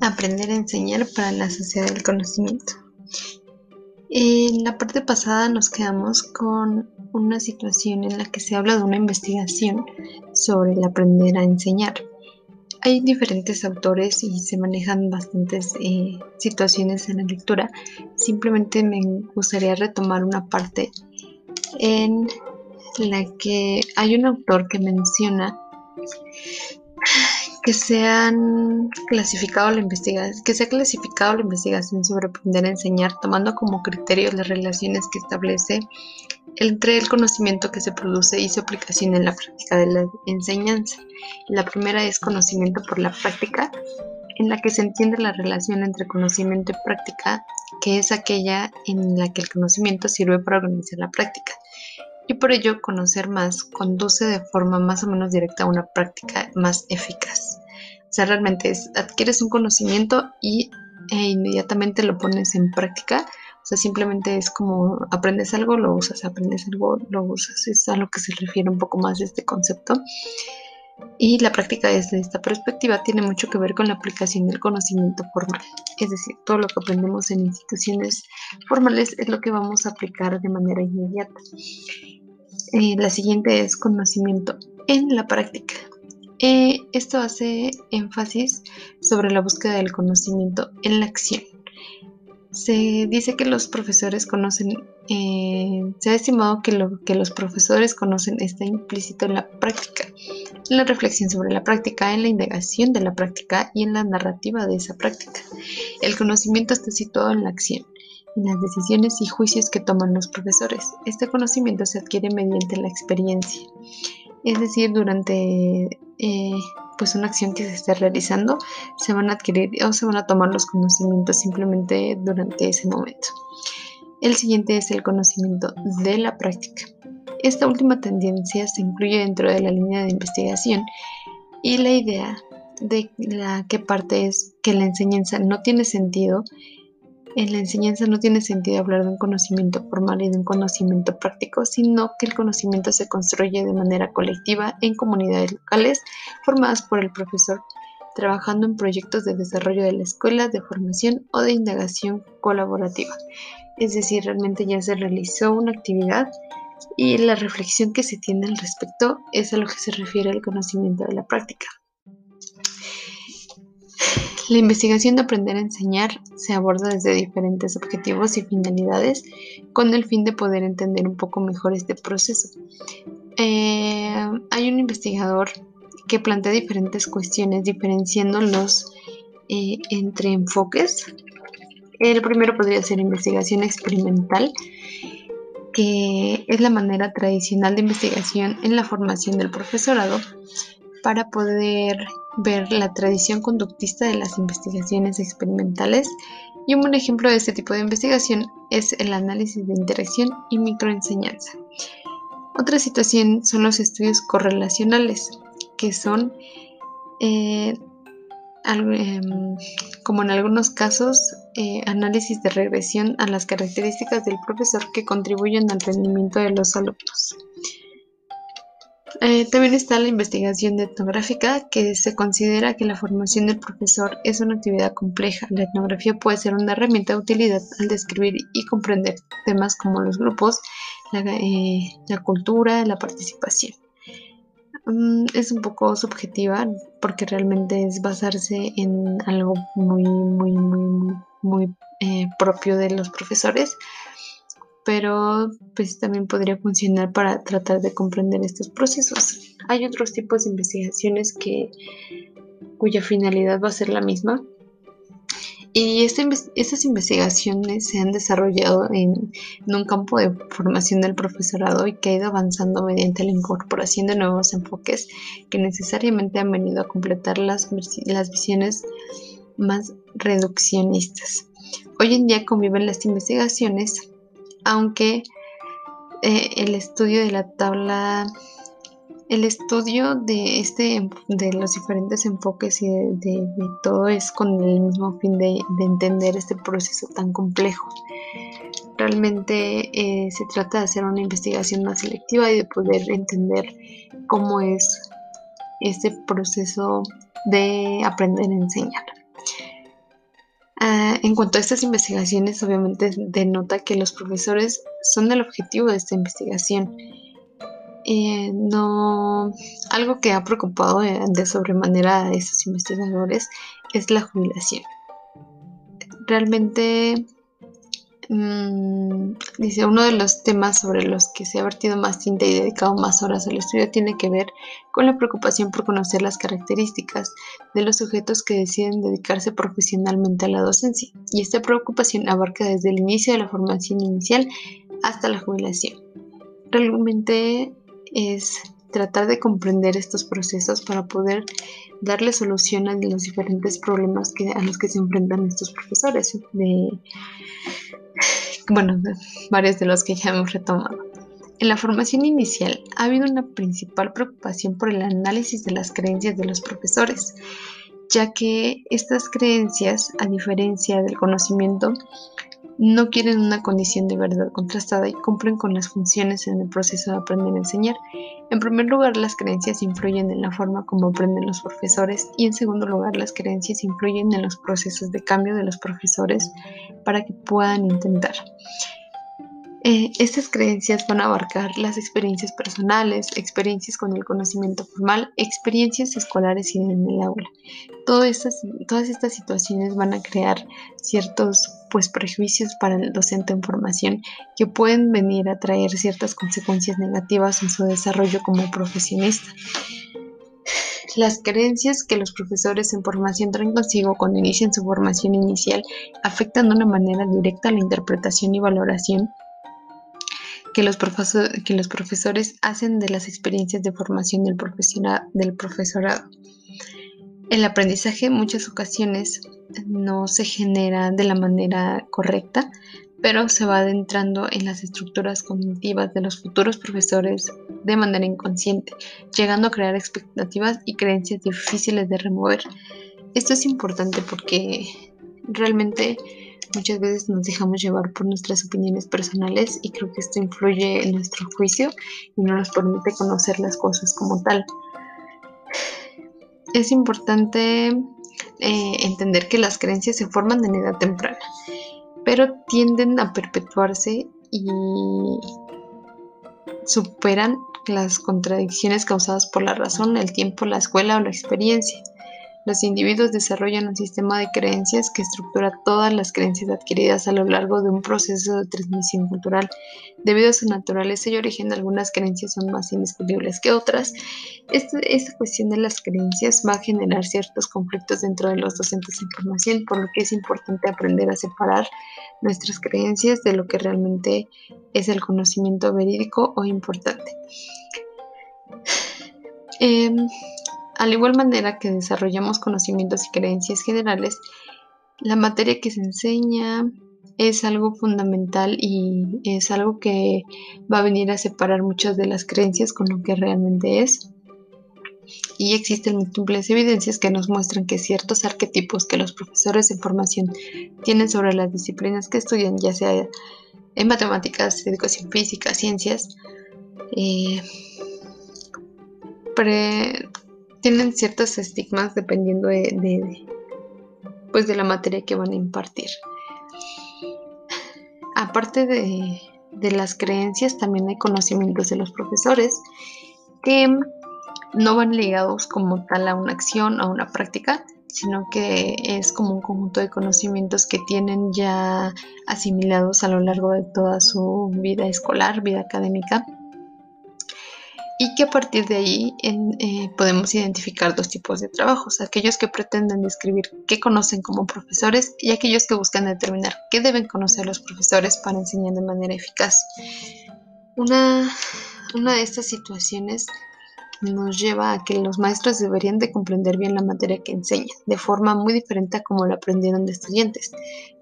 Aprender a enseñar para la sociedad del conocimiento. En la parte pasada nos quedamos con una situación en la que se habla de una investigación sobre el aprender a enseñar. Hay diferentes autores y se manejan bastantes eh, situaciones en la lectura. Simplemente me gustaría retomar una parte en la que hay un autor que menciona que se clasificado la investigación, que se ha clasificado la investigación sobre aprender a enseñar tomando como criterio las relaciones que establece entre el conocimiento que se produce y su aplicación en la práctica de la enseñanza. La primera es conocimiento por la práctica, en la que se entiende la relación entre conocimiento y práctica, que es aquella en la que el conocimiento sirve para organizar la práctica y por ello conocer más conduce de forma más o menos directa a una práctica más eficaz. O sea, realmente es, adquieres un conocimiento y e inmediatamente lo pones en práctica. O sea, simplemente es como aprendes algo, lo usas, aprendes algo, lo usas. Es a lo que se refiere un poco más este concepto. Y la práctica desde esta perspectiva tiene mucho que ver con la aplicación del conocimiento formal. Es decir, todo lo que aprendemos en instituciones formales es lo que vamos a aplicar de manera inmediata. Eh, la siguiente es conocimiento en la práctica. Eh, esto hace énfasis sobre la búsqueda del conocimiento en la acción. Se dice que los profesores conocen, eh, se ha estimado que lo que los profesores conocen está implícito en la práctica, en la reflexión sobre la práctica, en la indagación de la práctica y en la narrativa de esa práctica. El conocimiento está situado en la acción en las decisiones y juicios que toman los profesores. Este conocimiento se adquiere mediante la experiencia, es decir, durante eh, pues una acción que se esté realizando, se van a adquirir o se van a tomar los conocimientos simplemente durante ese momento. El siguiente es el conocimiento de la práctica. Esta última tendencia se incluye dentro de la línea de investigación y la idea de la que parte es que la enseñanza no tiene sentido en la enseñanza no tiene sentido hablar de un conocimiento formal y de un conocimiento práctico, sino que el conocimiento se construye de manera colectiva en comunidades locales formadas por el profesor, trabajando en proyectos de desarrollo de la escuela, de formación o de indagación colaborativa. Es decir, realmente ya se realizó una actividad y la reflexión que se tiene al respecto es a lo que se refiere al conocimiento de la práctica. La investigación de aprender a enseñar se aborda desde diferentes objetivos y finalidades con el fin de poder entender un poco mejor este proceso. Eh, hay un investigador que plantea diferentes cuestiones diferenciándolos eh, entre enfoques. El primero podría ser investigación experimental, que es la manera tradicional de investigación en la formación del profesorado para poder ver la tradición conductista de las investigaciones experimentales y un buen ejemplo de este tipo de investigación es el análisis de interacción y microenseñanza. Otra situación son los estudios correlacionales, que son, eh, em, como en algunos casos, eh, análisis de regresión a las características del profesor que contribuyen al rendimiento de los alumnos. Eh, también está la investigación etnográfica, que se considera que la formación del profesor es una actividad compleja. La etnografía puede ser una herramienta de utilidad al describir y comprender temas como los grupos, la, eh, cultura, la participación. Mm, es un poco subjetiva porque realmente es basarse en algo muy, muy, muy, muy, eh, propio de los profesores pero pues también podría funcionar para tratar de comprender estos procesos. Hay otros tipos de investigaciones que cuya finalidad va a ser la misma y estas investigaciones se han desarrollado en, un campo de formación del profesorado y que ha ido avanzando mediante la incorporación de nuevos enfoques que necesariamente han venido a completar las, las visiones más reduccionistas. Hoy en día conviven las investigaciones aunque eh, el estudio de la tabla, el estudio de este de los diferentes enfoques y de, todo es con el mismo fin de, entender este proceso tan complejo. Realmente eh, se trata de hacer una investigación más selectiva y de poder entender cómo es este proceso de aprender a enseñar. En cuanto a estas investigaciones, obviamente denota que los profesores son el objetivo de esta investigación. Eh, no, algo que ha preocupado de sobremanera a estos investigadores es la jubilación. Realmente Mm, dice, uno de los temas sobre los que se ha vertido más tinta y dedicado más horas al estudio tiene que ver con la preocupación por conocer las características de los sujetos que deciden dedicarse profesionalmente a la docencia. Y esta preocupación abarca desde el inicio de la formación inicial hasta la jubilación. Realmente es tratar de comprender estos procesos para poder darle solución a los diferentes problemas que, a los que se enfrentan estos profesores, de, bueno, varios de los que ya hemos retomado. En la formación inicial ha habido una principal preocupación por el análisis de las creencias de los profesores, ya que estas creencias, a diferencia del conocimiento, no quieren una condición de verdad contrastada y cumplen con las funciones en el proceso de aprender a enseñar. En primer lugar, las creencias influyen en la forma como aprenden los profesores y en segundo lugar, las creencias influyen en los procesos de cambio de los profesores para que puedan intentar. Eh, estas creencias van a abarcar las experiencias personales, experiencias con el conocimiento formal, experiencias escolares y en el aula. Todas estas, todas estas situaciones van a crear ciertos pues, prejuicios para el docente en formación que pueden venir a traer ciertas consecuencias negativas en su desarrollo como profesionista. Las creencias que los profesores en formación traen consigo cuando inician su formación inicial afectan de una manera directa la interpretación y valoración que los, profesores hacen de las experiencias de formación del profesorado. El aprendizaje en muchas ocasiones no se genera de la manera correcta, pero se va adentrando en las estructuras cognitivas de los futuros profesores de manera inconsciente, llegando a crear expectativas y creencias difíciles de remover. Esto es importante porque realmente Muchas veces nos dejamos llevar por nuestras opiniones personales y creo que esto influye en nuestro juicio y no nos permite conocer las cosas como tal. Es importante eh, entender que las creencias se forman en edad temprana, pero tienden a perpetuarse y superan las contradicciones causadas por la razón, el tiempo, la escuela o la experiencia. Los individuos desarrollan un sistema de creencias que estructura todas las creencias adquiridas a lo largo de un proceso de transmisión cultural. Debido a su naturaleza y origen, algunas creencias son más indiscutibles que otras. Esta, esta cuestión de las creencias va a generar ciertos conflictos dentro de los docentes de información, por lo que es importante aprender a separar nuestras creencias de lo que realmente es el conocimiento verídico o importante. Eh, al igual manera que desarrollamos conocimientos y creencias generales, la materia que se enseña es algo fundamental y es algo que va a venir a separar muchas de las creencias con lo que realmente es. Y existen múltiples evidencias que nos muestran que ciertos arquetipos que los profesores de formación tienen sobre las disciplinas que estudian, ya sea en matemáticas, educación física, ciencias, eh, tienen ciertos estigmas dependiendo de, pues de la materia que van a impartir. Aparte de, de las creencias, también hay conocimientos de los profesores que no van ligados como tal a una acción a una práctica, sino que es como un conjunto de conocimientos que tienen ya asimilados a lo largo de toda su vida escolar, vida académica y que a partir de ahí eh, podemos identificar dos tipos de trabajos, aquellos que pretenden describir qué conocen como profesores y aquellos que buscan determinar qué deben conocer los profesores para enseñar de manera eficaz. Una, una de estas situaciones nos lleva a que los maestros deberían de comprender bien la materia que enseñan, de forma muy diferente a como la aprendieron de estudiantes.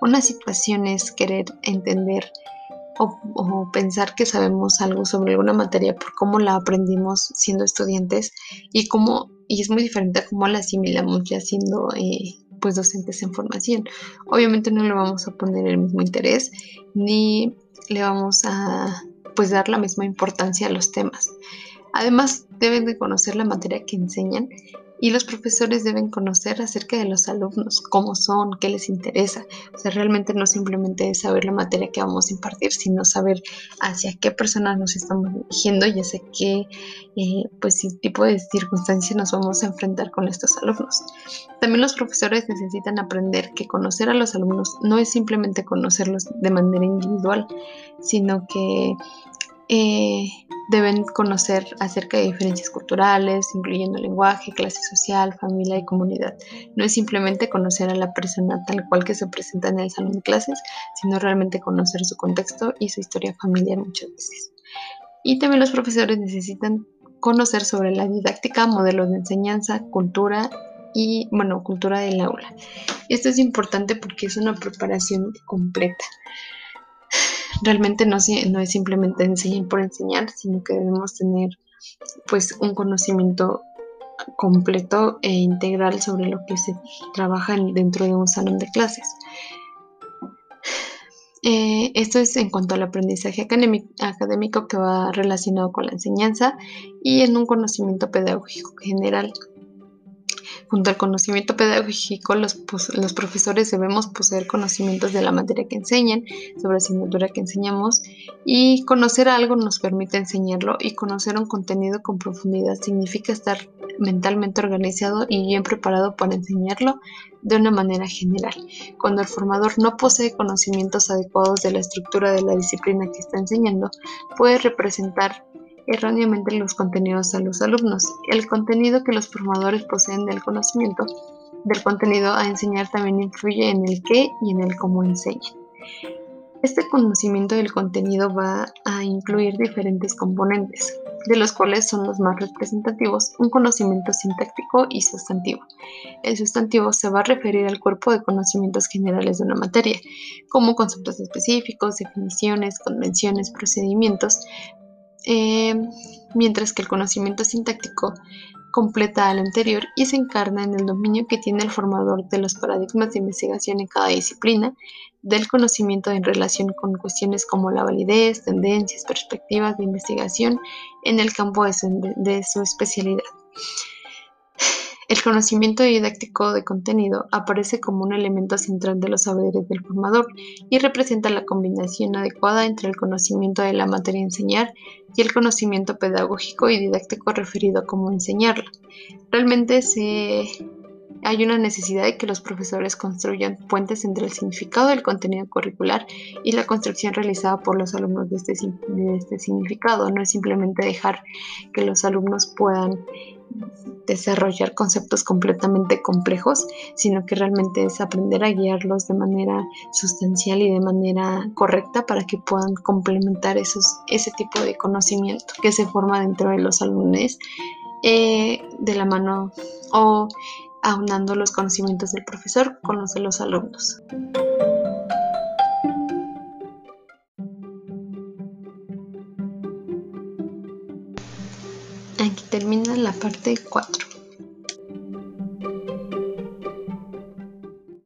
Una situación es querer entender o, pensar que sabemos algo sobre alguna materia por cómo la aprendimos siendo estudiantes y cómo y es muy diferente a cómo la asimilamos ya siendo eh, pues docentes en formación. Obviamente no le vamos a poner el mismo interés ni le vamos a pues dar la misma importancia a los temas. Además, deben de conocer la materia que enseñan y los profesores deben conocer acerca de los alumnos, cómo son, qué les interesa. O sea, realmente no simplemente es saber la materia que vamos a impartir, sino saber hacia qué personas nos estamos dirigiendo y hacia qué eh, pues, tipo de circunstancias nos vamos a enfrentar con estos alumnos. También los profesores necesitan aprender que conocer a los alumnos no es simplemente conocerlos de manera individual, sino que eh, deben conocer acerca de diferencias culturales, incluyendo lenguaje, clase social, familia y comunidad. No es simplemente conocer a la persona tal cual que se presenta en el salón de clases, sino realmente conocer su contexto y su historia familiar muchas veces. Y también los profesores necesitan conocer sobre la didáctica, modelos de enseñanza, cultura y, bueno, cultura del aula. Esto es importante porque es una preparación completa realmente no, es simplemente enseñar por enseñar, sino que debemos tener pues un conocimiento completo e integral sobre lo que se trabaja dentro de un salón de clases. Eh, esto es en cuanto al aprendizaje académico que va relacionado con la enseñanza y en un conocimiento pedagógico general. Junto al conocimiento pedagógico, los, profesores debemos poseer conocimientos de la materia que enseñan, sobre la asignatura que enseñamos, y conocer algo nos permite enseñarlo y conocer un contenido con profundidad significa estar mentalmente organizado y bien preparado para enseñarlo de una manera general. Cuando el formador no posee conocimientos adecuados de la estructura de la disciplina que está enseñando, puede representar erróneamente los contenidos a los alumnos. El contenido que los formadores poseen del conocimiento del contenido a enseñar también influye en el qué y en el cómo enseñan. Este conocimiento del contenido va a incluir diferentes componentes, de los cuales son los más representativos un conocimiento sintáctico y sustantivo. El sustantivo se va a referir al cuerpo de conocimientos generales de una materia, como conceptos específicos, definiciones, convenciones, procedimientos, eh, mientras que el conocimiento sintáctico completa al anterior y se encarna en el dominio que tiene el formador de los paradigmas de investigación en cada disciplina, del conocimiento en relación con cuestiones como la validez, tendencias, perspectivas de investigación en el campo de su especialidad. El conocimiento didáctico de contenido aparece como un elemento central de los saberes del formador y representa la combinación adecuada entre el conocimiento de la materia enseñar y el conocimiento pedagógico y didáctico referido a cómo enseñarla. Realmente hay una necesidad de que los profesores construyan puentes entre el significado del contenido curricular y la construcción realizada por los alumnos de este, de este significado. No es simplemente dejar que los alumnos puedan desarrollar conceptos completamente complejos, sino que realmente es aprender a guiarlos de manera sustancial y de manera correcta para que puedan complementar esos, ese tipo de conocimiento que se forma dentro de los alumnos eh, de la mano o aunando los conocimientos del profesor con los de los alumnos. Parte 4.